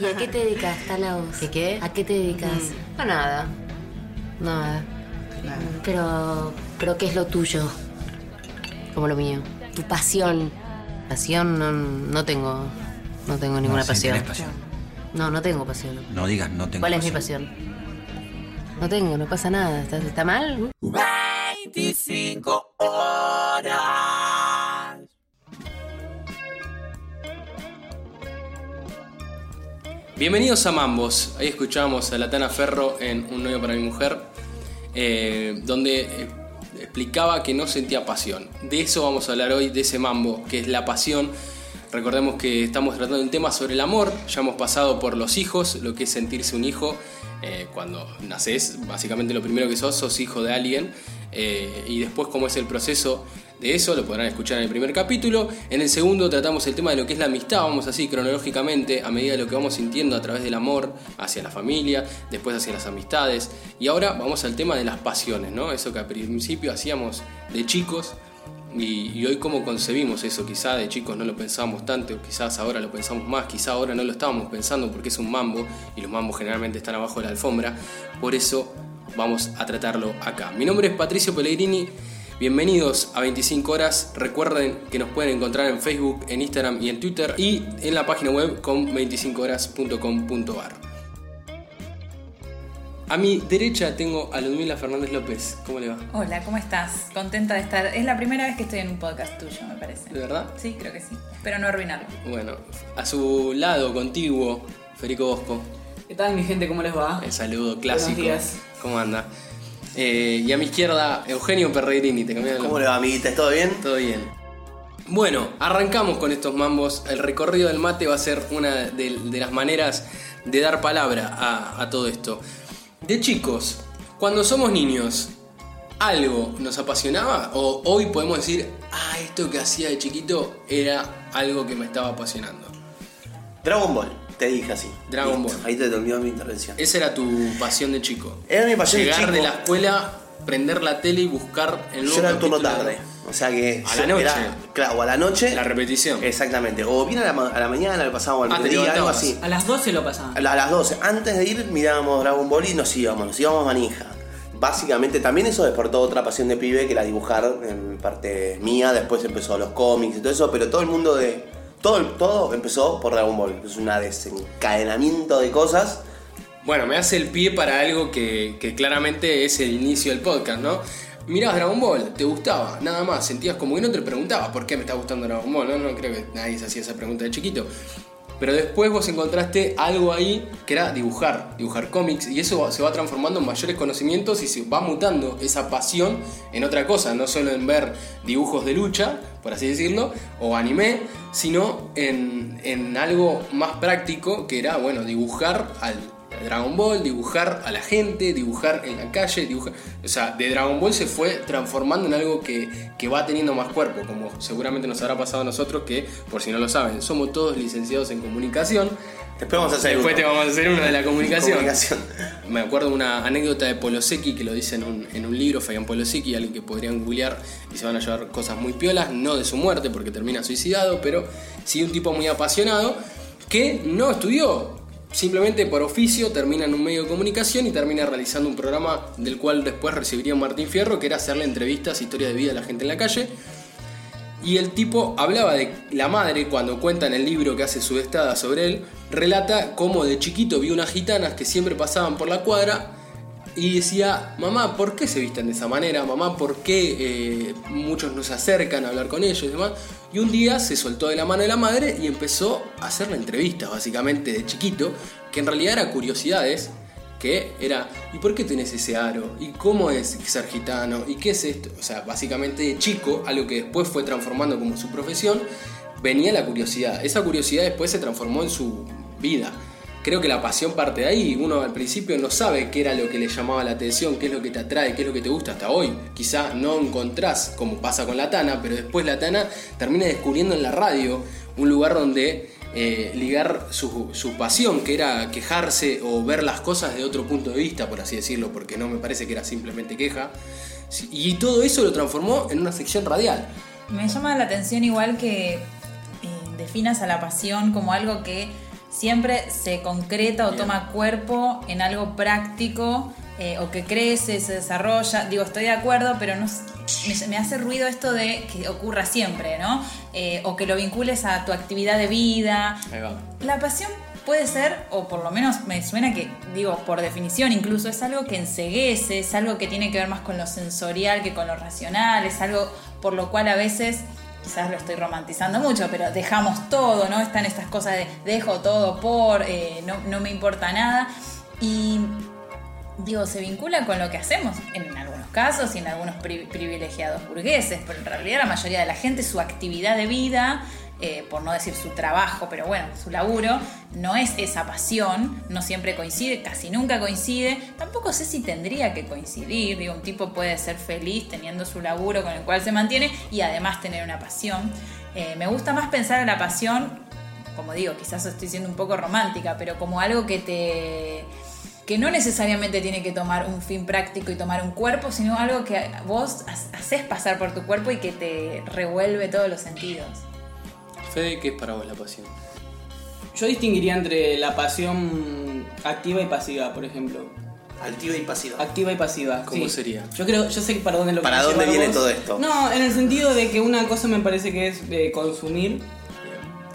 ¿Y a qué te dedicas, Tala, vos? ¿Qué qué? ¿A qué te dedicas? Mm, A nada. Nada. Pero, pero ¿qué es lo tuyo? Como lo mío. Tu pasión. Pasión no, no tengo. No tengo ninguna sí, pasión. tenés pasión. No, no tengo pasión. No digas no tengo ¿Cuál es mi pasión? No tengo, no pasa nada. ¿Está, está mal? 25 horas. Bienvenidos a Mambos. Ahí escuchamos a Latana Ferro en Un novio para mi mujer, eh, donde eh, explicaba que no sentía pasión. De eso vamos a hablar hoy, de ese mambo, que es la pasión. Recordemos que estamos tratando un tema sobre el amor. Ya hemos pasado por los hijos, lo que es sentirse un hijo. Eh, cuando naces, básicamente lo primero que sos, sos hijo de alguien. Y después cómo es el proceso de eso, lo podrán escuchar en el primer capítulo. En el segundo tratamos el tema de lo que es la amistad, vamos así cronológicamente, a medida de lo que vamos sintiendo a través del amor hacia la familia, después hacia las amistades. Y ahora vamos al tema de las pasiones, ¿no? Eso que al principio hacíamos de chicos. Y, hoy cómo concebimos eso, quizá de chicos no lo pensábamos tanto, quizás ahora lo pensamos más, quizá ahora no lo estábamos pensando porque es un mambo y los mambos generalmente están abajo de la alfombra, por eso vamos a tratarlo acá. Mi nombre es Patricio Pellegrini, bienvenidos a 25 horas, recuerden que nos pueden encontrar en Facebook, en Instagram y en Twitter y en la página web con 25horas.com.ar. A mi derecha tengo a Ludmila Fernández López, ¿cómo le va? Hola, ¿cómo estás? Contenta de estar. Es la primera vez que estoy en un podcast tuyo, me parece. ¿De verdad? Sí, creo que sí. Espero no arruinarlo. Bueno, a su lado, contiguo, Federico Bosco. ¿Qué tal mi gente? ¿Cómo les va? El saludo clásico. Buenos días. ¿Cómo anda? Eh, y a mi izquierda, Eugenio Perregrini. ¿Te cambiaron ¿Cómo le va, amiguitas? ¿Todo bien? Todo bien. Bueno, arrancamos con estos mambos. El recorrido del mate va a ser una de, de las maneras de dar palabra a, a todo esto. De chicos, cuando somos niños, ¿algo nos apasionaba? ¿O hoy podemos decir, ah, esto que hacía de chiquito era algo que me estaba apasionando? Dragon Ball, te dije así. Dragon Listo, Ball. Ahí te terminó mi intervención. Esa era tu pasión de chico. Era mi pasión de Llegar chico. de la escuela, prender la tele y buscar el nuevo Yo era el turno capítulo. tarde. O sea que. A la noche. era- claro, o a la noche. La repetición. Exactamente. O bien a la, ma- a la mañana, lo pasábamos Ah, al te mediodía, algo levantabas. así. A las 12 lo pasaban. A la- a las 12. Antes de ir, mirábamos Dragon Ball y nos íbamos. Nos íbamos a manija. Básicamente, también eso despertó otra pasión de pibe que era dibujar en parte mía. Después empezó los cómics y todo eso. Pero todo el mundo de. Todo, todo empezó por Dragon Ball. Es un desencadenamiento de cosas. Bueno, me hace el pie para algo que, que claramente es el inicio del podcast, ¿no? Mirabas Dragon Ball, te gustaba, nada más, sentías como que no te preguntabas por qué me está gustando Dragon Ball, ¿no? No creo que nadie se hacía esa pregunta de chiquito. Pero después vos encontraste algo ahí que era dibujar, dibujar cómics, y eso se va transformando en mayores conocimientos y se va mutando esa pasión en otra cosa, no solo en ver dibujos de lucha, por así decirlo, o anime, sino en, en algo más práctico que era, bueno, dibujar al Dragon Ball, dibujar a la gente, dibujar en la calle, dibujar... O sea, de Dragon Ball se fue transformando en algo que, que va teniendo más cuerpo, como seguramente nos habrá pasado a nosotros, que, por si no lo saben, somos todos licenciados en comunicación. Después vamos a hacer Después uno. te vamos a hacer uno de la comunicación. Comunicación. Me acuerdo una anécdota de Polosecki que lo dice en un, en un libro, Fabián Polosecki, alguien que podrían googlear y se van a llevar cosas muy piolas, no de su muerte porque termina suicidado, pero sí un tipo muy apasionado que no estudió. Simplemente por oficio termina en un medio de comunicación y termina realizando un programa del cual después recibiría Martín Fierro, que era hacerle entrevistas, historia de vida a la gente en la calle. Y el tipo hablaba de la madre cuando cuenta en el libro que hace su estada sobre él, relata cómo de chiquito vio unas gitanas que siempre pasaban por la cuadra y decía, mamá, ¿por qué se visten de esa manera? Mamá, ¿por qué eh, muchos no se acercan a hablar con ellos y demás? Y un día se soltó de la mano de la madre y empezó a hacerle entrevistas, básicamente de chiquito, que en realidad eran curiosidades, que era, ¿y por qué tenés ese aro? ¿Y cómo es ser gitano? ¿Y qué es esto? O sea, básicamente de chico, algo que después fue transformando como su profesión, venía la curiosidad. Esa curiosidad después se transformó en su vida. Creo que la pasión parte de ahí. Uno al principio no sabe qué era lo que le llamaba la atención, qué es lo que te atrae, qué es lo que te gusta hasta hoy. Quizá no encontrás, como pasa con la Tana, pero después la Tana termina descubriendo en la radio un lugar donde eh, ligar su, su pasión, que era quejarse o ver las cosas de otro punto de vista, por así decirlo, porque no me parece que era simplemente queja. Y todo eso lo transformó en una sección radial. Me llama la atención igual que eh, definas a la pasión como algo que siempre se concreta o Bien. toma cuerpo en algo práctico eh, o que crece, se desarrolla. Digo, estoy de acuerdo, pero no, me, me hace ruido esto de que ocurra siempre, ¿no? Eh, o que lo vincules a tu actividad de vida. Ahí va. La pasión puede ser, o por lo menos me suena que, digo, por definición incluso, es algo que enseguece, es algo que tiene que ver más con lo sensorial que con lo racional, es algo por lo cual a veces, quizás lo estoy romantizando mucho, pero dejamos todo, ¿no? Están estas cosas de dejo todo por, eh, no, no me importa nada. Y digo, se vincula con lo que hacemos en algunos casos y en algunos pri- privilegiados burgueses, pero en realidad la mayoría de la gente, su actividad de vida, eh, por no decir su trabajo, pero bueno, su laburo, no es esa pasión, no siempre coincide, casi nunca coincide, tampoco sé si tendría que coincidir, digo, un tipo puede ser feliz teniendo su laburo con el cual se mantiene y además tener una pasión. Eh, me gusta más pensar en la pasión, como digo, quizás estoy siendo un poco romántica, pero como algo que te que no necesariamente tiene que tomar un fin práctico y tomar un cuerpo, sino algo que vos ha- haces pasar por tu cuerpo y que te revuelve todos los sentidos. Fede, ¿qué es para vos la pasión? Yo distinguiría entre la pasión activa y pasiva, por ejemplo. Altiva y pasiva. Activa y pasiva. ¿Cómo sí. sería? Yo creo, yo sé para dónde lo ¿Para dónde viene vos. todo esto? No, en el sentido de que una cosa me parece que es eh, consumir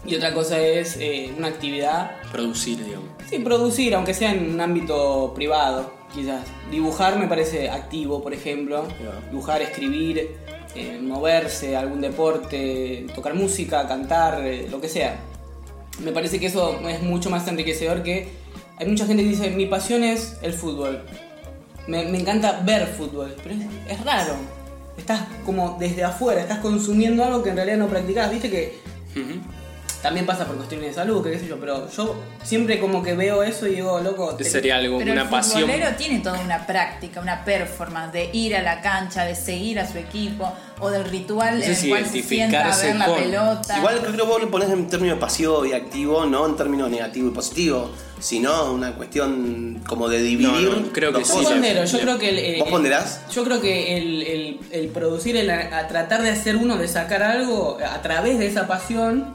y otra cosa es eh, una actividad. Producir, digamos. Sí, producir, aunque sea en un ámbito privado, quizás. Dibujar me parece activo, por ejemplo. Dibujar, escribir, eh, moverse, algún deporte, tocar música, cantar, eh, lo que sea. Me parece que eso es mucho más enriquecedor que... Hay mucha gente que dice, mi pasión es el fútbol. Me, encanta ver fútbol, pero es, raro. Estás como desde afuera, estás consumiendo algo que en realidad no practicás. Viste que. También pasa por cuestiones de salud, que qué sé yo, pero yo siempre como que veo eso y digo, loco, te- Sería algo, Pero una el pasión. futbolero tiene toda una práctica, una performance de ir a la cancha, de seguir a su equipo, o del ritual No sé en el cual se sienta a ver la pelota. Igual creo que vos lo ponés en términos pasivo y activo, no en términos negativo y positivo, sino una cuestión como de dividir. No, no, creo que sí, pondero, yo creo que el, el- ¿Vos ponderás? Yo creo que el, el- el producir, el a, a tratar de hacer uno, de sacar algo a través de esa pasión,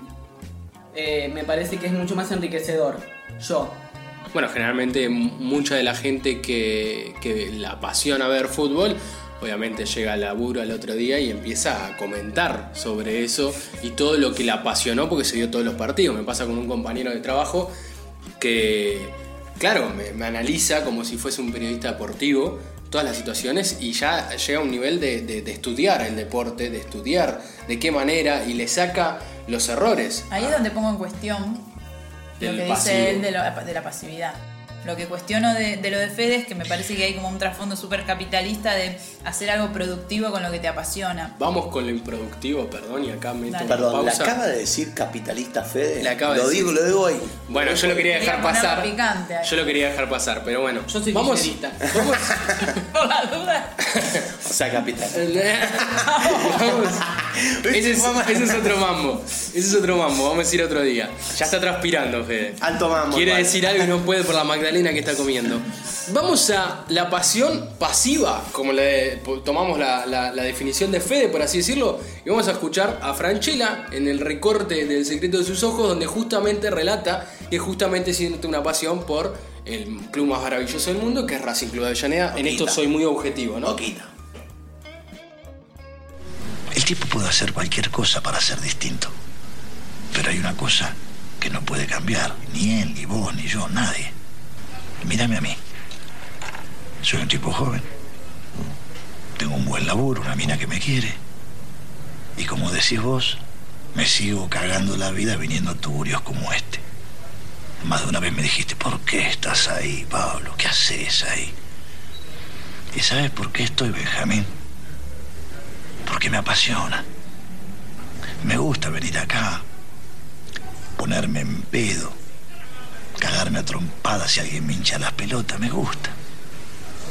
eh, me parece que es mucho más enriquecedor. Yo. Bueno, generalmente mucha de la gente que, que la apasiona ver fútbol, obviamente llega al laburo al otro día y empieza a comentar sobre eso y todo lo que le apasionó porque se vio todos los partidos. Me pasa con un compañero de trabajo que, claro, me, analiza como si fuese un periodista deportivo todas las situaciones y ya llega a un nivel de estudiar el deporte, de estudiar de qué manera y le saca los errores. Ahí es donde pongo en cuestión lo que pasivo. dice él de, lo- de la pasividad. Lo que cuestiono de, de lo de Fede es que me parece que hay como un trasfondo súper capitalista de hacer algo productivo con lo que te apasiona. Vamos con lo improductivo, perdón, y acá meto Dale. Perdón, ¿le acaba de decir capitalista Fede? Le acaba de lo decir. digo, lo digo ahí. Bueno, yo lo quería dejar pasar. picante. Yo lo quería dejar pasar, pero bueno. Yo soy vamos. Por la duda. O sea, capital. Vamos. Ese, es, ese es otro mambo. Ese es otro mambo. Vamos a decir otro día. Ya está transpirando, Fede. Alto mambo. Quiere igual. decir algo y no puede por la Magdalena que está comiendo. Vamos a la pasión pasiva, como le tomamos la, la- la definición de Fede, por así decirlo, y vamos a escuchar a Franchella en el recorte del secreto de sus ojos, donde justamente relata que justamente siente una pasión por el club más maravilloso del mundo, que es Racing Club de Avellaneda. En esto soy muy objetivo, ¿no? Boquita. El tipo puede hacer cualquier cosa para ser distinto. Pero hay una cosa que no puede cambiar. Ni él, ni vos, ni yo, nadie. Mírame a mí. Soy un tipo joven. Tengo un buen laburo, una mina que me quiere. Y como decís vos, me sigo cagando la vida viniendo a tuburios como este. Más de una vez me dijiste, ¿por qué estás ahí, Pablo? ¿Qué haces ahí? ¿Y sabes por qué estoy, Benjamín? Porque me apasiona. Me gusta venir acá, ponerme en pedo, cagarme a trompadas si alguien me hincha las pelotas, me gusta.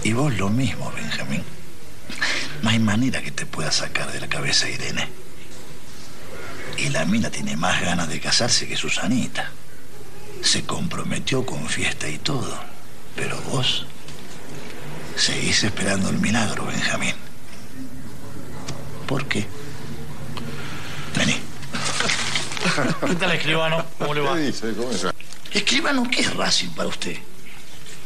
Y vos lo mismo, Benjamín. No hay manera que te pueda sacar de la cabeza Irene. Y la mina tiene más ganas de casarse que Susanita. Se comprometió con fiesta y todo. Pero vos seguís esperando el milagro, Benjamín. ¿Por qué? Vení. ¿Qué tal, escribano? ¿Cómo le va? Escribano, ¿qué es Racing para usted?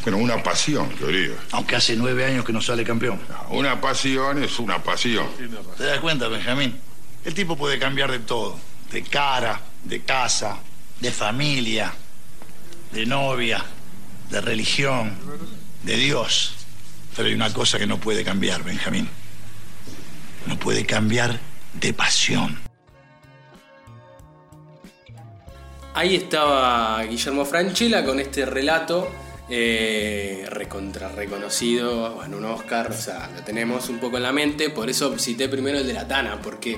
Bueno, una pasión, querido. Aunque hace nueve años que no sale campeón. Una pasión es una pasión. ¿Te das cuenta, Benjamín? El tipo puede cambiar de todo. De cara, de casa, de familia, de novia, de religión, de Dios. Pero hay una cosa que no puede cambiar, Benjamín. No puede cambiar de pasión. Ahí estaba Guillermo Franchella con este relato eh, recontra reconocido, bueno, un Oscar, o sea, lo tenemos un poco en la mente, por eso cité primero el de la Tana, porque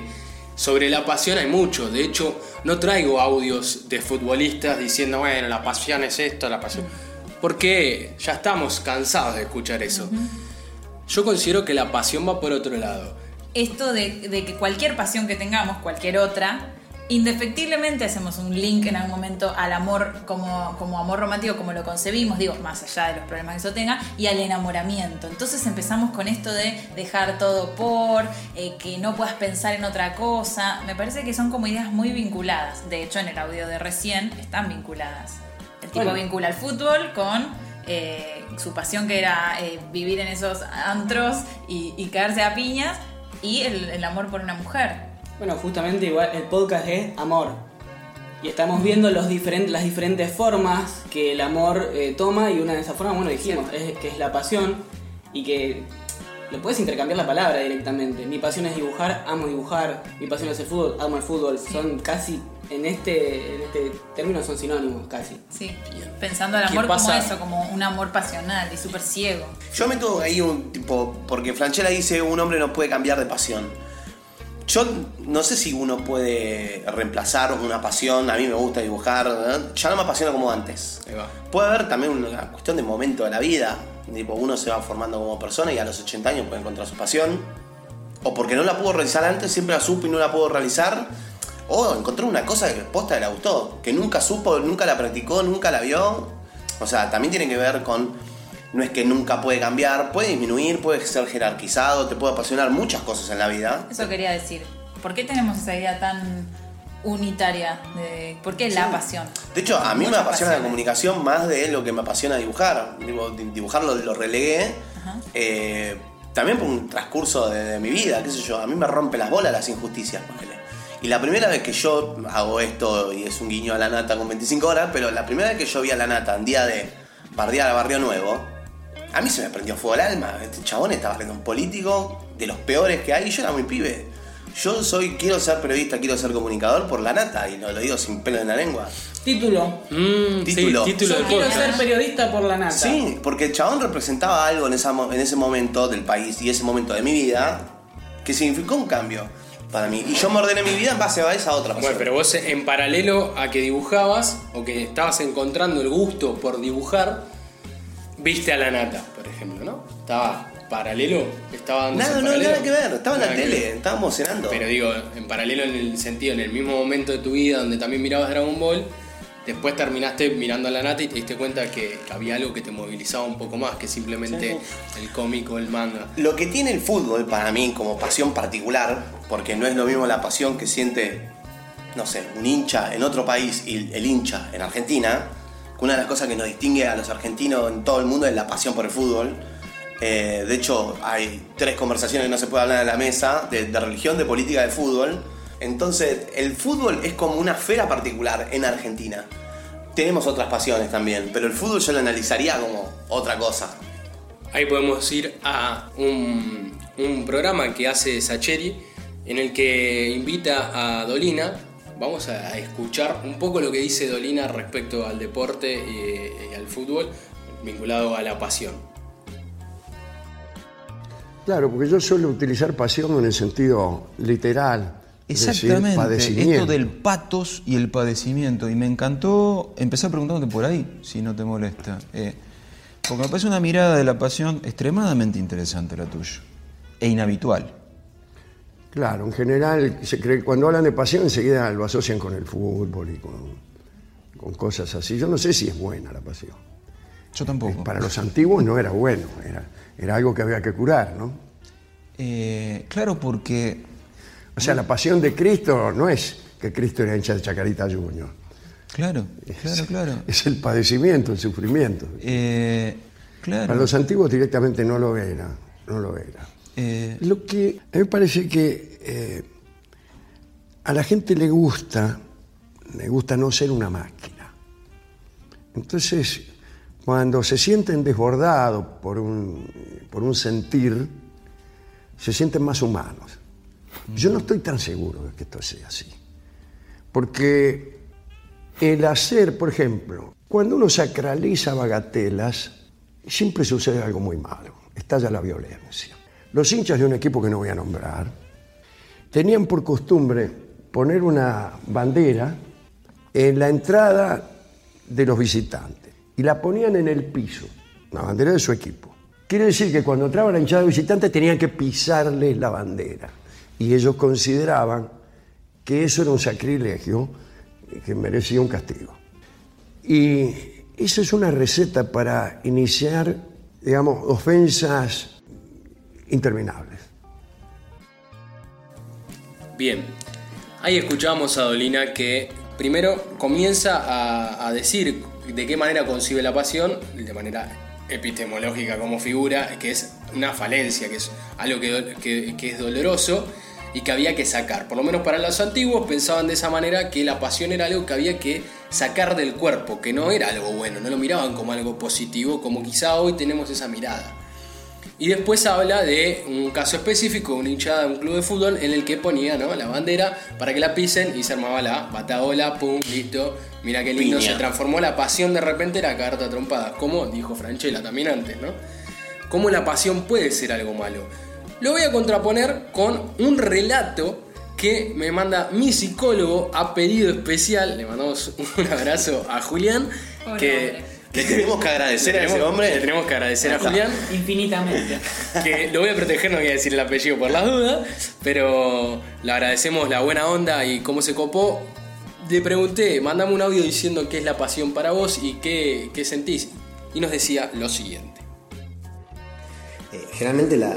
sobre la pasión hay mucho, de hecho no traigo audios de futbolistas diciendo, bueno, la pasión es esto, la pasión, porque ya estamos cansados de escuchar eso. Yo considero que la pasión va por otro lado. Esto de, de que cualquier pasión que tengamos, cualquier otra, indefectiblemente hacemos un link en algún momento al amor como, como amor romántico, como lo concebimos, digo, más allá de los problemas que eso tenga, y al enamoramiento. Entonces empezamos con esto de dejar todo por, eh, que no puedas pensar en otra cosa. Me parece que son como ideas muy vinculadas. De hecho, en el audio de recién están vinculadas. El tipo Bueno. vincula el fútbol con eh, su pasión que era eh, vivir en esos antros y, y caerse a piñas y el, el amor por una mujer. Bueno, justamente igual el podcast es amor. Y estamos viendo los diferentes, las diferentes formas que el amor eh, toma y una de esas formas, bueno, dijimos, es, que es la pasión y que lo puedes intercambiar la palabra directamente. Mi pasión es dibujar, amo dibujar. Mi pasión es el fútbol, amo el fútbol. Son casi, en este, en este término son sinónimos casi. Sí, pensando el ¿Qué amor como eso, como un amor pasional y súper ciego. Yo meto ahí un tipo, porque Franchella dice un hombre no puede cambiar de pasión. Yo no sé si uno puede reemplazar una pasión, a mí me gusta dibujar, ya no me apasiona como antes. Ahí va. Puede haber también una cuestión de momento de la vida, tipo uno se va formando como persona y a los 80 años puede encontrar su pasión, o porque no la pudo realizar antes, siempre la supo y no la pudo realizar, o encontró una cosa que posta le gustó, que nunca supo, nunca la practicó, nunca la vio. O sea, también tiene que ver con, no es que nunca puede cambiar, puede disminuir, puede ser jerarquizado, te puede apasionar muchas cosas en la vida. Eso quería decir. ¿Por qué tenemos esa idea tan unitaria? De, ¿Por qué la pasión? De hecho, a mí me apasiona la comunicación más de lo que me apasiona dibujar. Digo, di- dibujar lo, lo relegué. Eh, también por un transcurso de, de mi vida, qué sé yo. A mí me rompe las bolas las injusticias, ponele. Y la primera vez que yo hago esto, y es un guiño a la nata con 25 horas, pero la primera vez que yo vi a la nata en día de bardear a Barrio Nuevo, a mí se me prendió fuego el alma. Este chabón estaba hablando un político de los peores que hay y yo era muy pibe. Yo soy, quiero ser periodista, quiero ser comunicador por la nata, y lo, lo digo sin pelo en la lengua. Título. Mm, sí, Título. título Yo quiero podcast. ser periodista por la nata. Sí, porque el chabón representaba algo en, esa mo- en ese momento del país y ese momento de mi vida que significó un cambio para mí. Y yo me ordené mi vida en base a esa otra pasión. Bueno, pero vos en paralelo a que dibujabas o que estabas encontrando el gusto por dibujar, viste a la nata, por ejemplo, ¿no? Estaba paralelo, estaba dando Nada, no, nada que ver. Estaba en la tele, estábamos cenando. Pero digo, en paralelo en el sentido, en el mismo momento de tu vida donde también mirabas Dragon Ball, después terminaste mirando a la nata y te diste cuenta que, que había algo que te movilizaba un poco más que simplemente el cómic o el manga. Lo que tiene el fútbol para mí como pasión particular, porque no es lo mismo la pasión que siente, no sé, un hincha en otro país y el hincha en Argentina, una de las cosas que nos distingue a los argentinos en todo el mundo es la pasión por el fútbol. Eh, de hecho, hay tres conversaciones que no se puede hablar en la mesa, de, religión, de política, de fútbol. Entonces, el fútbol es como una esfera particular en Argentina. Tenemos otras pasiones también, pero el fútbol yo lo analizaría como otra cosa. Ahí podemos ir a un, un programa que hace Sacheri en el que invita a Dolina. Vamos a escuchar un poco lo que dice Dolina respecto al deporte y, y al fútbol vinculado a la pasión. Claro, porque yo suelo utilizar pasión en el sentido literal. es decir, Exactamente, padecimiento. esto del patos y el padecimiento. Y me encantó empezar preguntándote por ahí, si no te molesta. Eh, porque me parece una mirada de la pasión extremadamente interesante la tuya. E inhabitual. Claro, en general, se cree, cuando hablan de pasión enseguida lo asocian con el fútbol y con, con cosas así. Yo no sé si es buena la pasión. Yo tampoco. Para los antiguos no era bueno, era, era algo que había que curar, ¿no? Eh, claro, porque O sea, la pasión de Cristo no es que Cristo era hincha de Chacarita Junior. Claro, claro, claro. Es el padecimiento, el sufrimiento. Eh, claro. Para los antiguos directamente no lo era, no lo era. Eh, Lo que a mí me parece que eh, a la gente le gusta, le gusta no ser una máquina. Entonces, cuando se sienten desbordados por un, por un sentir, se sienten más humanos. Yo no estoy tan seguro de que esto sea así. Porque el hacer, por ejemplo, cuando uno sacraliza bagatelas, siempre sucede algo muy malo. Estalla la violencia. Los hinchas de un equipo que no voy a nombrar tenían por costumbre poner una bandera en la entrada de los visitantes y la ponían en el piso, la bandera de su equipo. Quiere decir que cuando entraba la hinchada de visitantes tenían que pisarles la bandera y ellos consideraban que eso era un sacrilegio que merecía un castigo. Y esa es una receta para iniciar, digamos, ofensas interminables. Bien, ahí escuchamos a Dolina que primero comienza a, decir de qué manera concibe la pasión, de manera epistemológica como figura, que es una falencia, que es algo que- que es doloroso y que había que sacar. Por lo menos para los antiguos pensaban de esa manera que la pasión era algo que había que sacar del cuerpo, que no era algo bueno, no lo miraban como algo positivo, como quizá hoy tenemos esa mirada. Y después habla de un caso específico, una hinchada de un club de fútbol en el que ponía ¿no? la bandera para que la pisen y se armaba la bataola, pum, listo. Mira qué lindo, Piña. se transformó la pasión de repente era carta trompada, como dijo Franchella también antes, ¿no? ¿Cómo la pasión puede ser algo malo? Lo voy a contraponer con un relato que me manda mi psicólogo a pedido especial. Le mandamos un abrazo a Julián. Pobre que hombre. Le tenemos que agradecer a ese hombre. Le tenemos que agradecer a Julián Infinitamente. que lo voy a proteger, no voy a decir el apellido por las dudas, pero le agradecemos la buena onda y cómo se copó. Le pregunté, mandame un audio diciendo qué es la pasión para vos y qué, qué sentís. Y nos decía lo siguiente. Eh, generalmente la,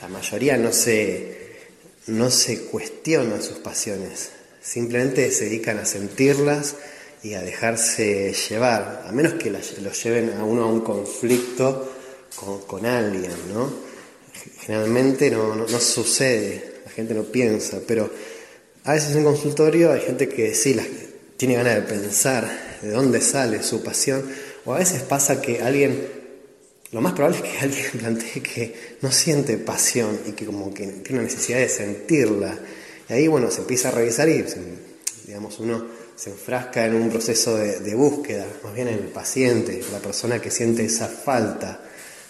la mayoría no se, no se cuestiona sus pasiones, simplemente se dedican a sentirlas y a dejarse llevar, a menos que los lleven a uno a un conflicto con, con alguien, ¿no? Generalmente no, no- sucede, la gente no piensa, pero a veces en consultorio hay gente que sí las- tiene ganas de pensar de dónde sale su pasión, o a veces pasa que alguien lo más probable es que alguien plantee que no siente pasión y que como que tiene una necesidad de sentirla. Y ahí, bueno, se empieza a revisar y, digamos, uno se enfrasca en un proceso de, búsqueda, más bien en el paciente, la persona que siente esa falta,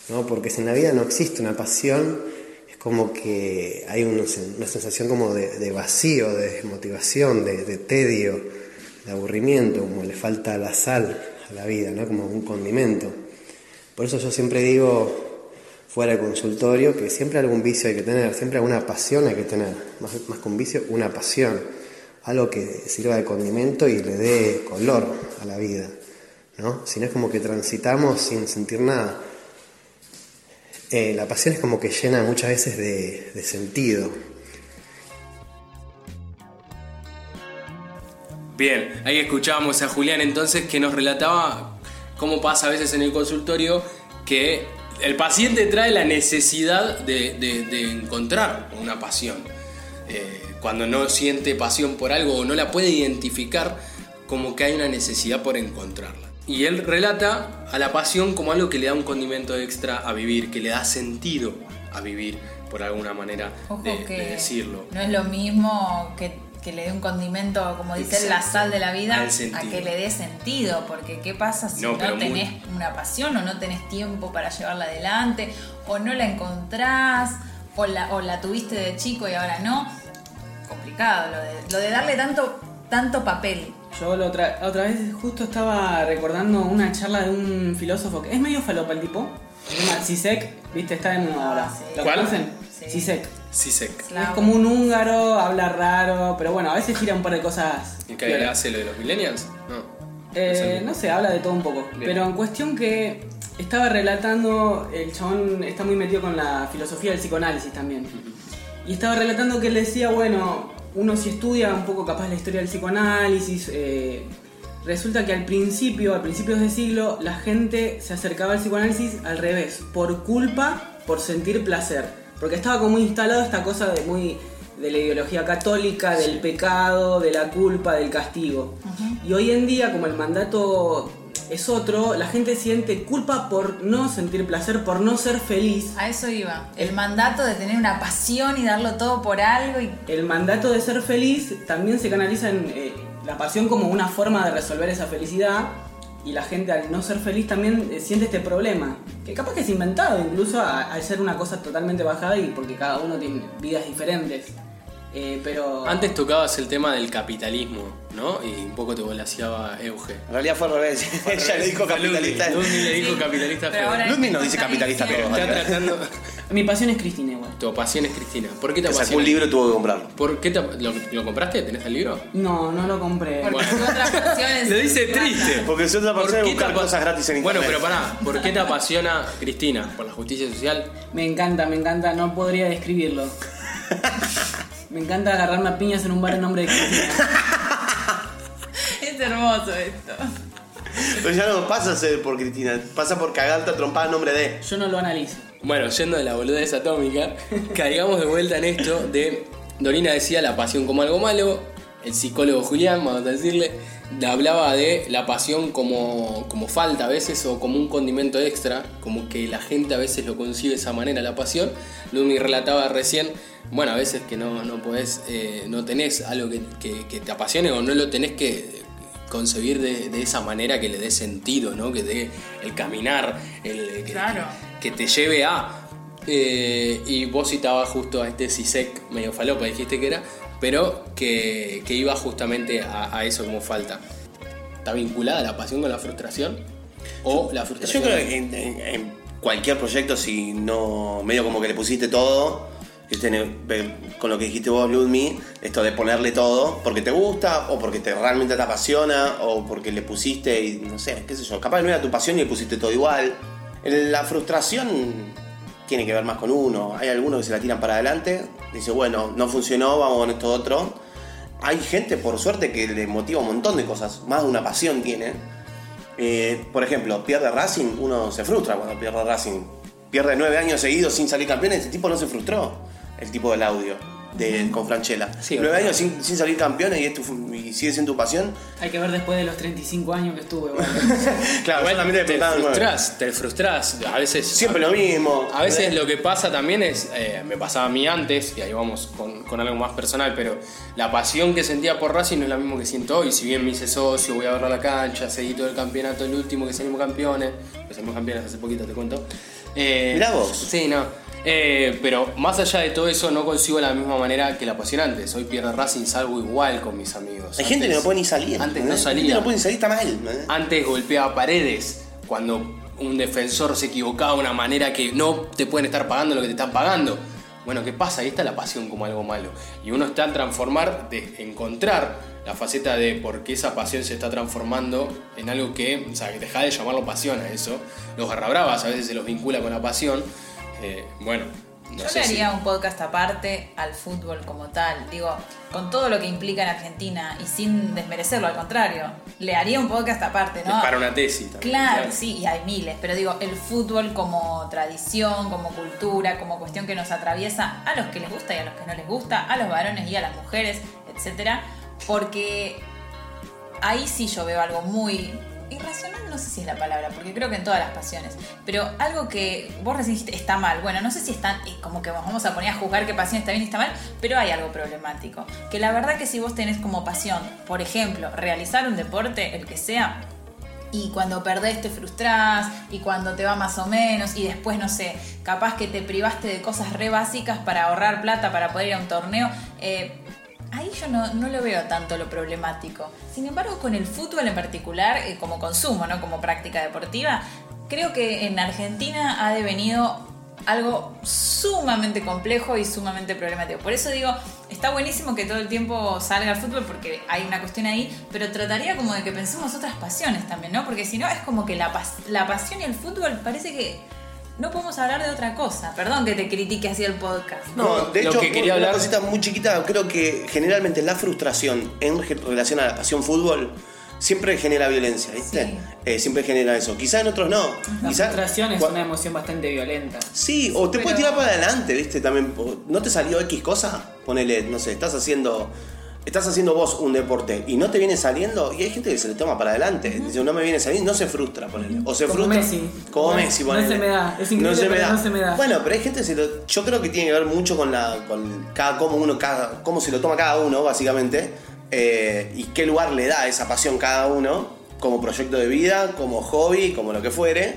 ¿no? Porque si en la vida no existe una pasión, es como que hay una, una sensación como de, vacío, de desmotivación, de, de tedio, de aburrimiento, como le falta la sal a la vida, ¿no? Como un condimento. Por eso yo siempre digo, fuera del consultorio, que siempre algún vicio hay que tener, siempre alguna pasión hay que tener, más, más que un vicio, una pasión, algo que sirva de condimento y le dé color a la vida, ¿no? Si no es como que transitamos sin sentir nada. Eh, la pasión es como que llena muchas veces de, sentido. Bien, ahí escuchábamos a Julián entonces que nos relataba cómo pasa a veces en el consultorio que el paciente trae la necesidad de encontrar una pasión. Eh, cuando no siente pasión por algo o no la puede identificar, como que hay una necesidad por encontrarla. Y él relata a la pasión como algo que le da un condimento extra a vivir, que le da sentido a vivir, por alguna manera Ojo de, de que decirlo. no es lo mismo que, que le dé un condimento, como dice la sal de la vida, a que le dé sentido. Porque ¿qué pasa si No, no, muy- tenés una pasión o no tenés tiempo para llevarla adelante? O no la encontrás, o la, o la tuviste de chico y ahora no. Complicado lo de, lo de darle tanto, tanto papel. Yo la otra, otra vez justo estaba recordando una charla de un filósofo que es medio falopa el tipo. Se llama Zizek, viste, está en ahora. sí. ¿Lo ¿Cuál? conocen? Sí. Claro. Es como un húngaro, habla raro, pero bueno, a veces tira un par de cosas. ¿Y qué hace lo de los millennials? No. Eh, no sé, habla de todo un poco. Bien. Pero en cuestión que estaba relatando, el chabón está muy metido con la filosofía del psicoanálisis también. Y estaba relatando que él decía, bueno, uno si estudia un poco capaz la historia del psicoanálisis, eh, resulta que al principio, a principios de siglo, la gente se acercaba al psicoanálisis al revés, por culpa, por sentir placer. Porque estaba como muy instalado esta cosa de muy de la ideología católica, del pecado, de la culpa, del castigo. Y hoy en día, como el mandato es otro, la gente siente culpa por no sentir placer, por no ser feliz. A eso iba. El mandato de tener una pasión y darlo todo por algo y El mandato de ser feliz también se canaliza en eh, la pasión como una forma de resolver esa felicidad. Y la gente al no ser feliz también eh, siente este problema. Que capaz que es inventado incluso al ser una cosa totalmente bajada y porque cada uno tiene vidas diferentes. Eh, pero... Antes tocabas el tema del capitalismo, ¿no? Y un poco te volaseaba Euge. En realidad fue al revés. Ella le dijo capitalista. Ludmi le dijo capitalista pero feo. ahora- Ludmi no dice capitalista está tratando. Mi pasión es Cristina igual. Tu pasión es Cristina. ¿Por qué te Que sacó apasiona? un libro y tuvo que comprarlo. ¿Por qué te... ¿Lo, lo compraste? ¿Tenés el libro? No, no lo compré. porque su otra pasión es Lo dice triste. Porque soy otra ¿Por persona de qué te buscar cosas gratis en Bueno, internet. pero pará, ¿por qué te apasiona Cristina? ¿Por la justicia social? Me encanta, me encanta, no podría describirlo. Me encanta agarrarme a piñas en un bar en nombre de Cristina. Es hermoso esto. Pero ya no pasa a ser por Cristina, pasa por cagarte a trompada en nombre de. Yo no lo analizo. Bueno, yendo de la boludez atómica, caigamos de vuelta en esto de. Dorina decía la pasión como algo malo, el psicólogo Julián, vamos a decirle, le hablaba de la pasión como, como falta a veces o como un condimento extra, como que la gente a veces lo concibe de esa manera, la pasión. Lumi relataba recién, bueno, a veces que no, no podés, eh, no tenés algo que, que- que te apasione o no lo tenés que concebir de, de esa manera que le dé sentido, ¿no? Que dé el caminar, el, que, Claro. que te lleve a. eh, y vos citabas justo a este Sisek medio falopa, dijiste que era, pero que, que iba justamente a, a eso como falta. ¿Está vinculada la pasión con la frustración? ¿O la Yo frustración? creo que en, en- en cualquier proyecto, si no. medio como que le pusiste todo, con lo que dijiste vos, Ludmi, esto de ponerle todo, porque te gusta, o porque te, realmente te apasiona, o porque le pusiste, y no sé, qué sé yo, capaz no era tu pasión y le pusiste todo igual. La frustración tiene que ver más con uno. Hay algunos que se la tiran para adelante, dice, bueno, no funcionó, vamos con esto otro. Hay gente, por suerte, que le motiva un montón de cosas, más de una pasión tiene. Eh, por ejemplo, pierde Racing, uno se frustra cuando pierde Racing. Pierde nueve años seguidos sin salir campeón, ese tipo no se frustró. El tipo del audio de, con Franchella. Sí, nueve años sin, sin salir campeón y, es tu- y sigue siendo tu pasión. Hay que ver después de los 35 años que estuve. bueno. Claro, Igual le te nueve. frustrás, te frustrás. A veces. Siempre lo mismo. A veces lo que pasa también es, eh, me pasaba a mí antes, y ahí vamos con, con algo más personal, pero la pasión que sentía por Racing no es la misma que siento hoy. Si bien me hice socio, voy a verlo a la cancha, seguí todo el campeonato, el último que salimos campeones, que salimos campeones hace poquito, te cuento. Eh, Mirá vos. Sí, no. Eh, pero más allá de todo eso, no consigo la misma manera que la pasión antes. Hoy pierde Racing, salgo igual con mis amigos. Hay gente que no puede ni salir. Antes no gente salía. que no puede ni salir, está mal. Antes golpeaba paredes cuando un defensor se equivocaba de una manera que no te pueden estar pagando lo que te están pagando. Bueno, ¿qué pasa? Ahí está la pasión como algo malo. Y uno está en transformar, de encontrar la faceta de por qué esa pasión se está transformando en algo que, o sea, que deja de llamarlo pasión a eso. Los garrabravas a veces se los vincula con la pasión. Eh, bueno, no Yo sé le si- haría un podcast aparte al fútbol como tal. Digo, con todo lo que implica en Argentina y sin desmerecerlo, al contrario. Le haría un podcast aparte, ¿no? Para una tesis también. Claro, sí, y hay miles, pero digo, el fútbol como tradición, como cultura, como cuestión que nos atraviesa a los que les gusta y a los que no les gusta, a los varones y a las mujeres, etcétera, porque ahí sí yo veo algo muy irracional, no sé si es la palabra, porque creo que en todas las pasiones, pero algo que vos recién está mal. Bueno, no sé si está como que vamos a poner a juzgar qué pasión está bien y está mal, pero hay algo problemático. Que la verdad que si vos tenés como pasión, por ejemplo, realizar un deporte, el que sea, y cuando perdés te frustrás y cuando te va más o menos y después no sé, capaz que te privaste de cosas re básicas para ahorrar plata para poder ir a un torneo. eh, ahí yo no, no lo veo tanto lo problemático. Sin embargo, con el fútbol en particular, eh, como consumo, ¿no? como práctica deportiva, creo que en Argentina ha devenido algo sumamente complejo y sumamente problemático. Por eso digo, está buenísimo que todo el tiempo salga el fútbol porque hay una cuestión ahí, pero trataría como de que pensemos otras pasiones también, ¿no? Porque si no es como que la, pas- la pasión y el fútbol parece que no podemos hablar de otra cosa. Perdón que te critique así el podcast. No, de Lo hecho, que quería una hablar- cosita muy chiquita, creo que generalmente la frustración en re- relación a la pasión fútbol siempre genera violencia, ¿viste? Eh, siempre genera eso. Quizá en otros no. La Quizá, frustración es una emoción bastante violenta. Sí, o te puede Pero- tirar para adelante, ¿viste? También, ¿no te salió X cosa? Ponele, no sé, estás haciendo. Estás haciendo vos un deporte y no te viene saliendo, y hay gente que se le toma para adelante. Dice, no me viene saliendo, no se frustra, ponele. O se Como frustra. Messi. Como No- Messi, no ponele. se me da. Es increíble, pero no se me da. Bueno, pero hay gente que se lo- Yo creo que tiene que ver mucho con la. con cada cómo uno, cada, cómo se lo toma cada uno, básicamente. eh, y qué lugar le da esa pasión cada uno, como proyecto de vida, como hobby, como lo que fuere.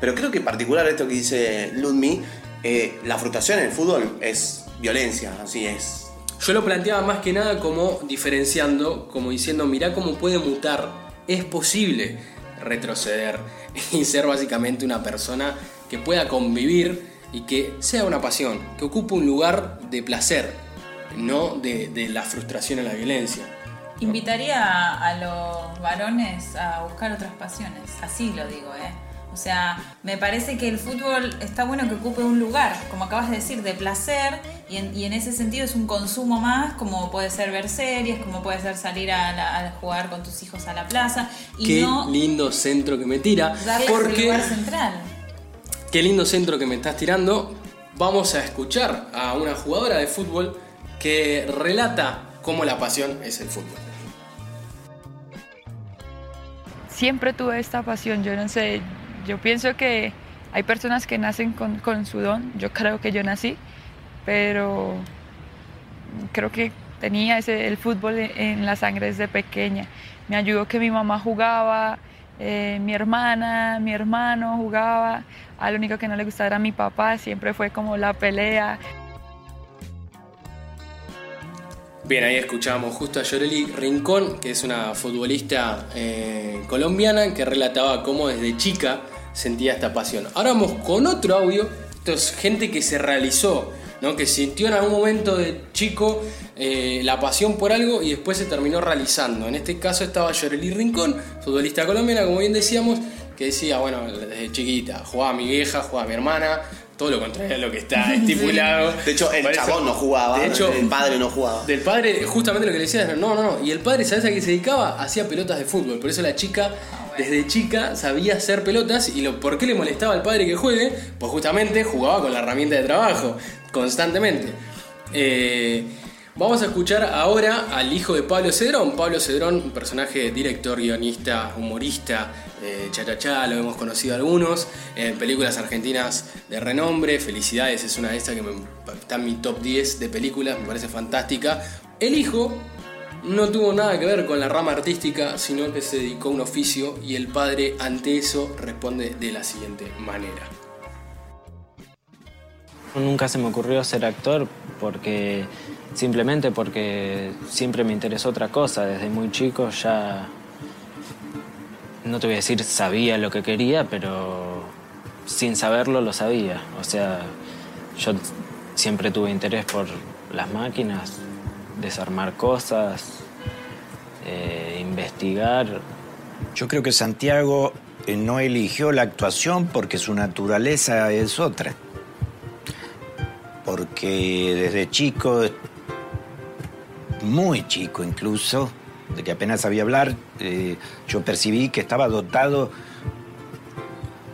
Pero creo que en particular esto que dice Ludmi, eh, la frustración en el fútbol es violencia, así es. Yo lo planteaba más que nada como diferenciando, como diciendo, mirá cómo puede mutar, es posible retroceder y ser básicamente una persona que pueda convivir y que sea una pasión, que ocupe un lugar de placer, no de, la frustración y la violencia. Invitaría a, a los varones a buscar otras pasiones, así lo digo, ¿eh? O sea, me parece que el fútbol está bueno que ocupe un lugar, como acabas de decir, de placer, y en, y en ese sentido es un consumo más, como puede ser ver series, como puede ser salir a, la- a jugar con tus hijos a la plaza, y Qué no lindo centro que me tira, porque lugar central. qué lindo centro que me estás tirando. Vamos a escuchar a una jugadora de fútbol que relata cómo la pasión es el fútbol. siempre tuve esta pasión, yo no sé, yo pienso que hay personas que nacen con, con su don, yo creo que yo nací, pero creo que tenía ese, el fútbol en la sangre desde pequeña. Me ayudó que mi mamá jugaba, eh, mi hermana, mi hermano jugaba, al único que no le gustaba era mi papá, siempre fue como la pelea. Bien, ahí escuchábamos justo a Yoreli Rincón, que es una futbolista eh, colombiana que relataba cómo desde chica sentía esta pasión. Ahora vamos con otro audio. Esto es gente que se realizó, ¿no? que sintió en algún momento de chico eh, la pasión por algo y después se terminó realizando. En este caso estaba Yoreli Rincón, futbolista colombiana, como bien decíamos, que decía, bueno, desde chiquita, jugaba mi vieja, jugaba mi hermana, todo lo contrario a lo que está estipulado. De hecho, el chabón no jugaba, de hecho, el padre no jugaba. del padre, justamente lo que le decía, no, no, no. Y el padre, ¿sabes a qué se dedicaba? Hacía pelotas de fútbol. Por eso la chica, desde chica, sabía hacer pelotas. ¿Y lo, por qué le molestaba al padre que juegue? Pues justamente jugaba con la herramienta de trabajo, constantemente. Eh, vamos a escuchar ahora al hijo de Pablo Cedrón. Pablo Cedrón, un personaje director, guionista, humorista, eh, lo hemos conocido algunos, en películas argentinas de renombre. Felicidades es una de estas que me- está en mi top 10 de películas, me parece fantástica. El hijo no tuvo nada que ver con la rama artística, sino que se dedicó a un oficio y el padre ante eso responde de la siguiente manera. Nunca se me ocurrió ser actor porque simplemente porque siempre me interesó otra cosa. Desde muy chico ya, no te voy a decir sabía lo que quería, pero sin saberlo lo sabía. O sea, yo siempre tuve interés por las máquinas, desarmar cosas, eh, investigar. Yo creo que Santiago eh, no eligió la actuación porque su naturaleza es otra. Porque desde chico, muy chico incluso, de que apenas sabía hablar, eh, yo percibí que estaba dotado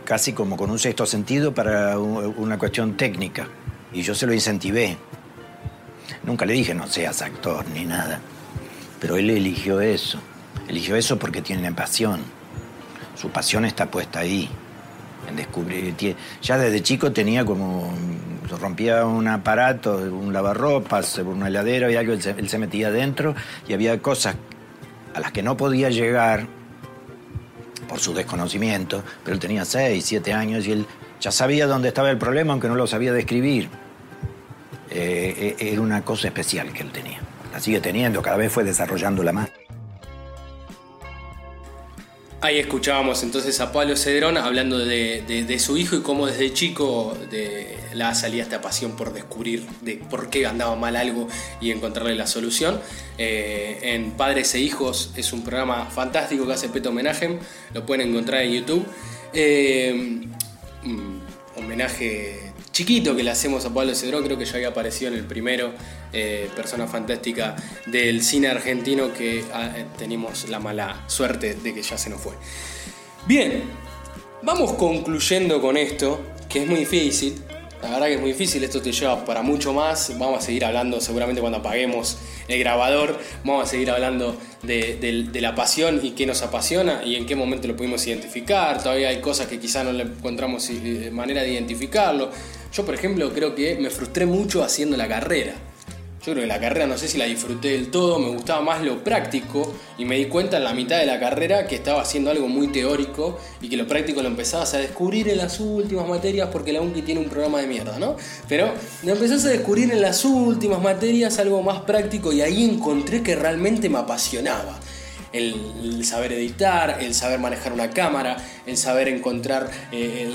casi como con un sexto sentido para una cuestión técnica. Y yo se lo incentivé. Nunca le dije no seas actor ni nada. Pero él eligió eso. Eligió eso porque tiene pasión. Su pasión está puesta ahí. En descubrir. Ya desde chico tenía como. Rompía un aparato, un lavarropas, una heladera y algo, él se, él se metía adentro y había cosas a las que no podía llegar por su desconocimiento, pero él tenía 6, 7 años y él ya sabía dónde estaba el problema, aunque no lo sabía describir. Eh, eh, era una cosa especial que él tenía. La sigue teniendo, cada vez fue desarrollándola más. Ahí escuchábamos entonces a Pablo Cedrón hablando de, su hijo y cómo desde chico de, la salía esta pasión por descubrir de por qué andaba mal algo y encontrarle la solución. Eh, en Padres e Hijos es un programa fantástico que hace Peto Homenaje, lo pueden encontrar en YouTube. Eh, un homenaje chiquito que le hacemos a Pablo Cedrón, creo que ya había aparecido en el primero, eh, persona fantástica del cine argentino que ah, eh, tenemos la mala suerte de que ya se nos fue. Bien, vamos concluyendo con esto, que es muy difícil. La verdad que es muy difícil, esto te lleva para mucho más. Vamos a seguir hablando seguramente cuando apaguemos el grabador. Vamos a seguir hablando de, de- la pasión y qué nos apasiona y en qué momento lo pudimos identificar. Todavía hay cosas que quizás no le encontramos eh, manera de identificarlo. Yo, por ejemplo, creo que me frustré mucho haciendo la carrera. Yo creo que la carrera no sé si la disfruté del todo, me gustaba más lo práctico y me di cuenta en la mitad de la carrera que estaba haciendo algo muy teórico y que lo práctico lo empezabas a descubrir en las últimas materias porque la UNCI tiene un programa de mierda, ¿no? Pero lo empezás a descubrir en las últimas materias algo más práctico y ahí encontré que realmente me apasionaba. El, saber editar, el saber manejar una cámara, el saber encontrar eh,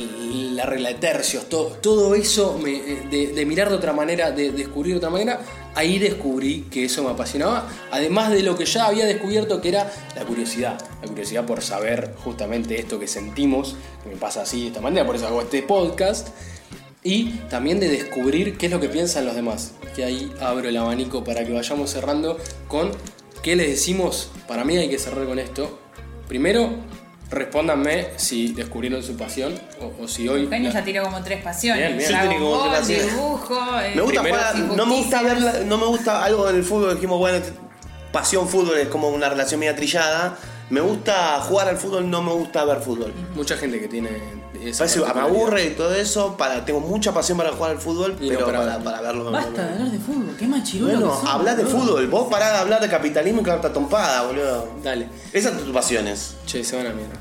la regla de tercios, todo, todo eso me- eh, de, de mirar de otra manera, de descubrir de otra manera, ahí descubrí que eso me apasionaba, además de lo que ya había descubierto que era la curiosidad, la curiosidad por saber justamente esto que sentimos, que me pasa así de esta manera, por eso hago este podcast, y también de descubrir qué es lo que piensan los demás. Que ahí abro el abanico para que vayamos cerrando con qué les decimos. Para mí hay que cerrar con esto. Primero, respóndanme si descubrieron su pasión o, o si hoy... Eugenio ya tiró como tres pasiones. Bien, bien. Tiré como tres pasiones. dibujo, eh, Me gusta Primero- jugar, no me gusta ver, la- no me gusta algo en el fútbol, dijimos, bueno, pasión fútbol es como una relación media trillada. Me gusta jugar al fútbol, no me gusta ver fútbol. Mucha gente que tiene esa Parece- me aburre y todo eso, para, tengo mucha pasión para jugar al fútbol, Y no pero para para, verlo. para verlo. Basta de hablar de fútbol, qué machirulo Bueno, hablar de fútbol, vos pará de hablar de capitalismo y carta tompada, boludo. Dale. Esas son tus pasiones. Che, se van a mierda.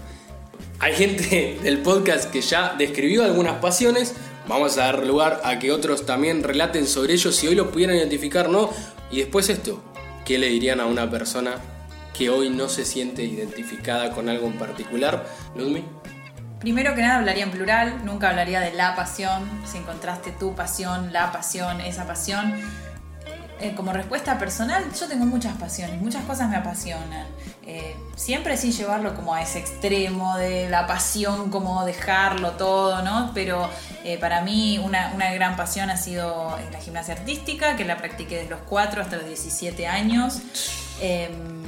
Hay gente del podcast que ya describió algunas pasiones. Vamos a dar lugar a que otros también relaten sobre ellos si hoy lo pudieran identificar no. Y después esto, ¿qué le dirían a una persona que hoy no se siente identificada con algo en particular? Ludmi. Primero que nada hablaría en plural, nunca hablaría de la pasión. Si encontraste tu pasión, la pasión, esa pasión. Eh, como respuesta personal, yo tengo muchas pasiones, muchas cosas me apasionan. Eh, siempre sin llevarlo como a ese extremo de la pasión, como dejarlo todo, ¿no? Pero eh, para mí una, una gran pasión ha sido eh, la gimnasia artística, que la practiqué desde los 4 hasta los 17 años.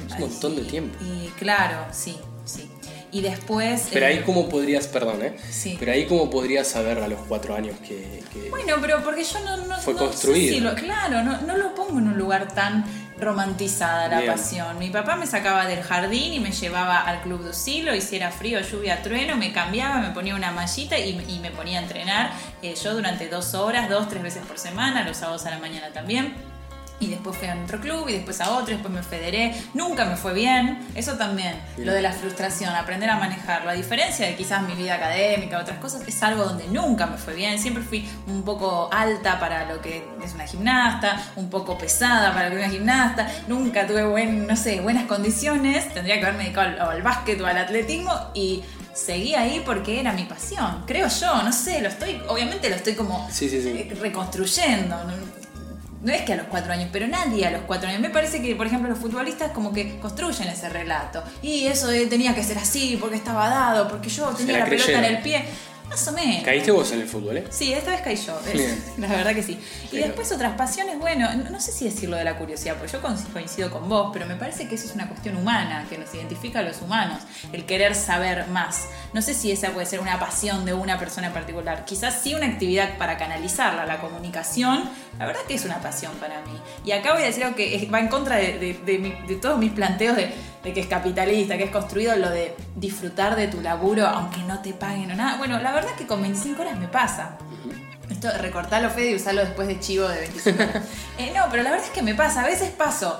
Es un montón de tiempo. y claro, sí, sí. Y después... Pero ahí eh, cómo podrías, perdón, ¿eh? Sí. Pero ahí cómo podrías saber a los cuatro años que... que- Bueno, pero porque yo no, no, Fue no sé construido. si lo- claro, no, no lo pongo en un lugar tan romantizada la Bien. pasión. Mi papá me sacaba del jardín y me llevaba al club de Silo, y si era frío, lluvia, trueno, me cambiaba, me ponía una mallita y, y me ponía a entrenar eh, yo durante dos horas, dos, tres veces por semana, los sábados a la mañana también. Y después fui a otro club y después a otro, y después me federé. Nunca me fue bien. Eso también, lo de la frustración, aprender a manejarlo. A diferencia de quizás mi vida académica, otras cosas, es algo donde nunca me fue bien. Siempre fui un poco alta para lo que es una gimnasta, un poco pesada para lo que es una gimnasta. Nunca tuve buen, no sé, buenas condiciones. Tendría que haberme dedicado al, al básquet o al atletismo y seguí ahí porque era mi pasión. Creo yo, no sé, lo estoy, obviamente lo estoy como Sí, sí, sí. eh, reconstruyendo. ¿No? Es que a los cuatro años, pero nadie a los cuatro años. Me parece que, por ejemplo, los futbolistas como que construyen ese relato. Y eso de, tenía que ser así, porque estaba dado, porque yo tenía la la, pelota en el pie. Más o menos. ¿Caíste vos en el fútbol, eh? Sí, esta vez caí yo. Bien. La verdad que sí. Y Pero- después otras pasiones, bueno, no, sé si decirlo de la curiosidad, porque yo coinc- coincido con vos, pero me parece que eso es una cuestión humana, que nos identifica a los humanos, el querer saber más. No sé si esa puede ser una pasión de una persona en particular. Quizás sí una actividad para canalizarla, la comunicación, la verdad que es una pasión para mí. Y acá voy a decir algo que va en contra de, de- de mi- de todos mis planteos de, de que es capitalista, que es construido lo de disfrutar de tu laburo aunque no te paguen o nada. Bueno, la verdad que con 25 horas me pasa. Esto, recortarlo, Fede, y usarlo después de chivo de 25 horas. Eh, no, pero la verdad es que me pasa. A veces paso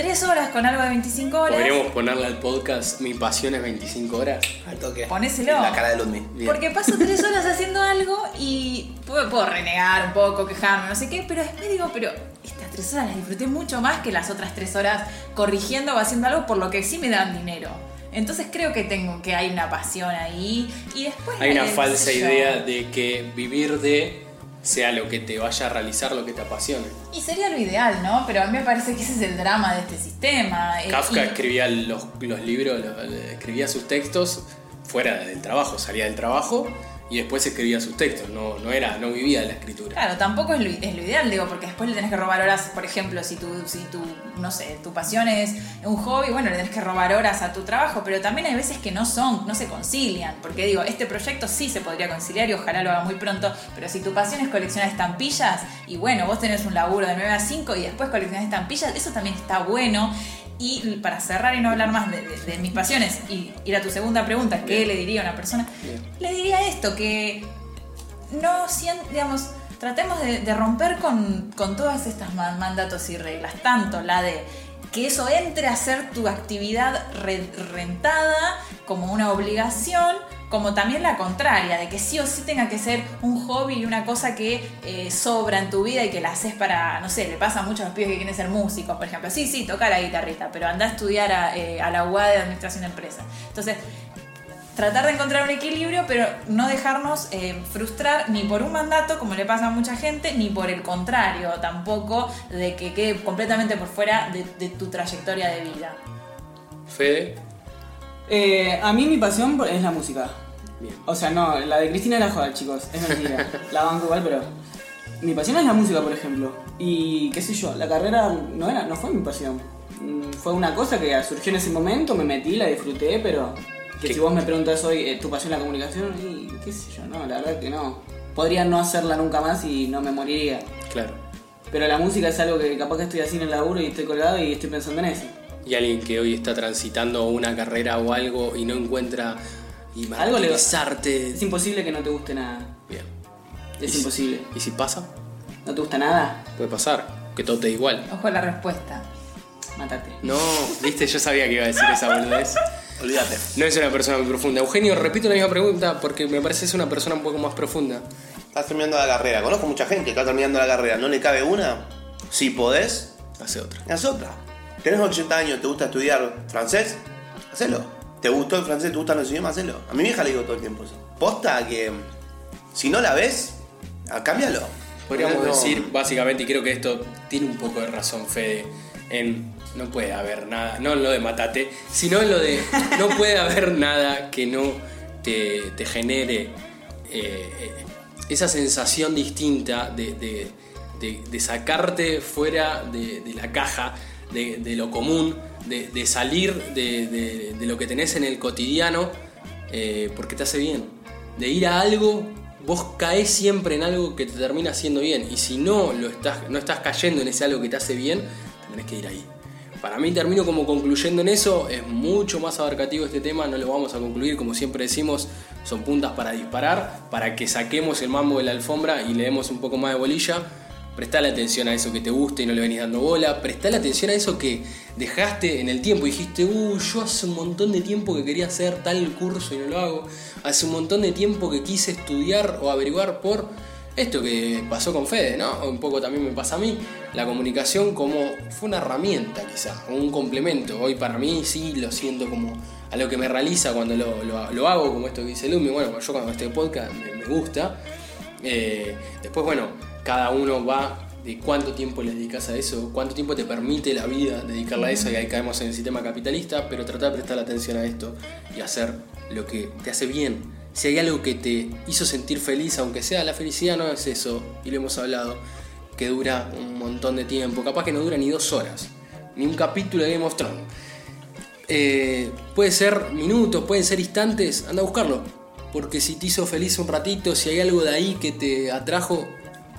tres horas con algo de 25 horas. Podríamos ponerle al podcast Mi pasión es 25 horas. Al toque. Ponéselo. En la cara de Ludmi. Porque paso tres horas haciendo algo y puedo, puedo renegar un poco, quejarme, no sé qué, pero después digo, pero estas tres horas las disfruté mucho más que las otras tres horas corrigiendo o haciendo algo por lo que sí me dan dinero. Entonces creo que tengo que hay una pasión ahí y después Hay una falsa idea de que vivir de sea lo que te vaya a realizar lo que te apasione. Y sería lo ideal, ¿no? Pero a mí me parece que ese es el drama de este sistema. eh, Kafka y- escribía los, los libros, escribía sus textos fuera del trabajo, salía del trabajo y después escribía sus textos, no, no, era, no vivía de la escritura. Claro, tampoco es lo, ideal, digo, porque después le tenés que robar horas, por ejemplo, si tu, si tu, no sé, tu pasión es un hobby, bueno, le tenés que robar horas a tu trabajo, pero también hay veces que no son, no se concilian, porque digo, este proyecto sí se podría conciliar y ojalá lo haga muy pronto, pero si tu pasión es coleccionar estampillas, y bueno, vos tenés un laburo de 9 a 5 y después coleccionar estampillas, eso también está bueno. Y para cerrar y no hablar más de, de- de mis pasiones y ir a tu segunda pregunta, ¿qué le diría a una persona? Le diría esto, que no sien- digamos, tratemos de, de romper con, con todas estas ma- mandatos y reglas, tanto la de que eso entre a ser tu actividad re- rentada como una obligación, como también la contraria, de que sí o sí tenga que ser un hobby y una cosa que eh, sobra en tu vida y que la haces para, no sé, le pasa mucho a los pibes que quieren ser músicos, por ejemplo. Sí, sí, toca la guitarrita, pero anda a estudiar a, eh, la UAD de Administración de Empresas. Entonces, tratar de encontrar un equilibrio, pero no dejarnos eh, frustrar ni por un mandato, como le pasa a mucha gente, ni por el contrario, tampoco de que quede completamente por fuera de, de tu trayectoria de vida. Fede, Eh, a mí mi pasión es la música. O sea, no, la de Cristina era joda, chicos. Es mentira. la banco igual, pero. Mi pasión es la música, por ejemplo. Y qué sé yo, la carrera no era, no fue mi pasión. Mm, Fue una cosa que surgió en ese momento, me metí, la disfruté, pero que ¿Qué? si vos me preguntas hoy eh, tu pasión es la comunicación, y qué sé yo, no, la verdad que no. Podría no hacerla nunca más y no me moriría. claro. Pero la música es algo que capaz que estoy así en el laburo y estoy colgado y estoy pensando en eso. Y alguien que hoy está transitando una carrera o algo y no encuentra y Algo le martirizarte. Es imposible que no te guste nada. Bien. Es ¿Y si- imposible. ¿Y si pasa? ¿No te gusta nada? Puede pasar, que todo te da igual. Ojo a la respuesta. Mátate. No, viste, yo sabía que iba a decir esa boludez. Olvídate. No es una persona muy profunda. Eugenio, repito la misma pregunta porque me parece que es una persona un poco más profunda. Estás terminando la carrera. Conozco mucha gente que está terminando la carrera. ¿No le cabe una? Si podés, Hace otra. haz otra. Tenés 80 años, ¿te gusta estudiar francés? Hacelo. ¿Te gustó el francés? ¿Te gustan los idiomas? Hacelo. A mi vieja le digo todo el tiempo eso. Posta que si no la ves, ah, cámbialo. Podríamos No. decir, básicamente, y creo que esto tiene un poco de razón, Fede, en no puede haber nada, no en lo de matate, sino en lo de no puede haber nada que no te, te genere eh, eh, esa sensación distinta de, de- de- de sacarte fuera de, de la caja, de, lo común, de, salir de lo que tenés en el cotidiano, eh, porque te hace bien. De ir a algo, vos caes siempre en algo que te termina haciendo bien. Y si no, lo estás, no estás cayendo en ese algo que te hace bien, tenés que ir ahí. Para mí termino como concluyendo en eso, es mucho más abarcativo este tema, no lo vamos a concluir, como siempre decimos, son puntas para disparar, para que saquemos el mambo de la alfombra y le demos un poco más de bolilla. Prestale atención a eso que te guste y no le venís dando bola. Prestale atención a eso que dejaste en el tiempo. Dijiste, uh, yo hace un montón de tiempo que quería hacer tal curso y no lo hago. Hace un montón de tiempo que quise estudiar o averiguar por esto que pasó con Fede, ¿no? Un poco también me pasa a mí. La comunicación como fue una herramienta quizá, un complemento. Hoy para mí sí lo siento como a lo que me realiza cuando lo, lo- lo hago, como esto que dice Lumi. Bueno, yo cuando este podcast me, me gusta. Eh, después, bueno, cada uno va de cuánto tiempo le dedicas a eso, cuánto tiempo te permite la vida dedicarle a eso, y ahí caemos en el sistema capitalista, pero tratar de prestar atención a esto y hacer lo que te hace bien. Si hay algo que te hizo sentir feliz, aunque sea la felicidad, no es eso, y lo hemos hablado, que dura un montón de tiempo, capaz que no dura ni dos horas, ni un capítulo de Game of Thrones. Eh, puede ser minutos, pueden ser instantes, anda a buscarlo. Porque si te hizo feliz un ratito, si hay algo de ahí que te atrajo,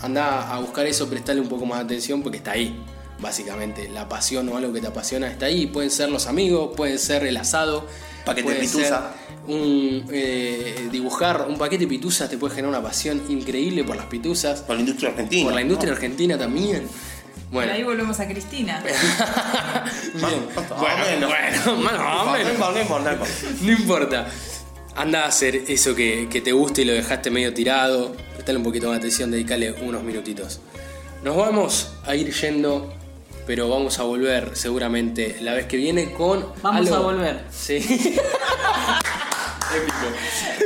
anda a buscar eso, prestarle un poco más de atención porque está ahí. Básicamente, la pasión o algo que te apasiona está ahí. Pueden ser los amigos, pueden ser el asado, Paquete ser un, eh, dibujar un paquete de pituzas te puede generar una pasión increíble por las pituzas. Por la industria argentina. Por la industria ¿no? argentina también. Bueno, Por ahí volvemos a Cristina. bien. Bueno, Bueno, bueno, más o menos. No importa, Anda a hacer eso que, que te guste y lo dejaste medio tirado. Prestale un poquito más de atención, dedicale unos minutitos. Nos vamos a ir yendo, pero vamos a volver seguramente la vez que viene con. Vamos algo- a volver. Sí. Épico.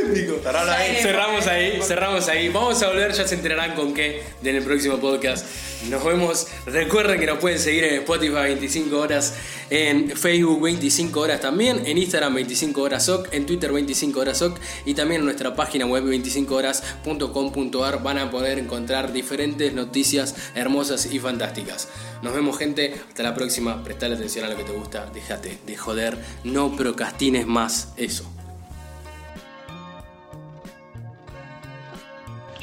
Épico. Cerramos ahí, cerramos ahí. Vamos a volver, ya se enterarán con qué en el próximo podcast. Nos vemos. Recuerden que nos pueden seguir en Spotify 25 horas, en Facebook 25 horas también, en Instagram 25 horas SOC, en Twitter 25 horas SOC y también en nuestra página web 25horas.com.ar van a poder encontrar diferentes noticias hermosas y fantásticas. Nos vemos gente, hasta la próxima, prestale atención a lo que te gusta, déjate de joder, no procrastines más eso.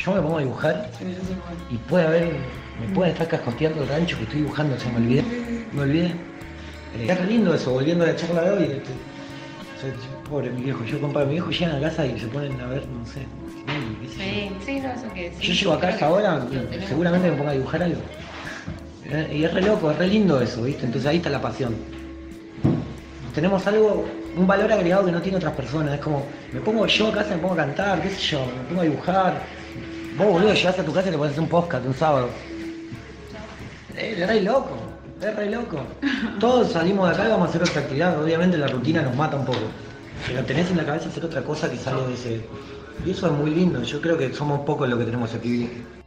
Yo me pongo a dibujar y puede haber, me pueden estar cascoteando el rancho que estoy dibujando, se me olvidé, me olvidé. Eh, Está re lindo eso, volviendo a la charla de hoy. este, pobre mi viejo, yo compadre, mi viejo llegan a casa y se ponen a ver, no sé. cine, qué sé yo. Sí, sí, no, eso que sí. Yo llego a casa ahora, seguramente me ponga a dibujar algo. Eh, Y es re loco, es re lindo eso, ¿viste? Entonces ahí está la pasión. Tenemos algo, un valor agregado que no tiene otras personas. Es como, me pongo yo a casa, me pongo a cantar, qué sé yo, me pongo a dibujar. Vos, boludo, llegás a tu casa y te pones un podcast un sábado. Es re loco, es re loco. Todos salimos de acá y vamos a hacer otra actividad. Obviamente la rutina nos mata un poco. Pero tenés en la cabeza hacer otra cosa que sale de ese. Y eso es muy lindo. Yo creo que somos pocos los que tenemos ese privilegio.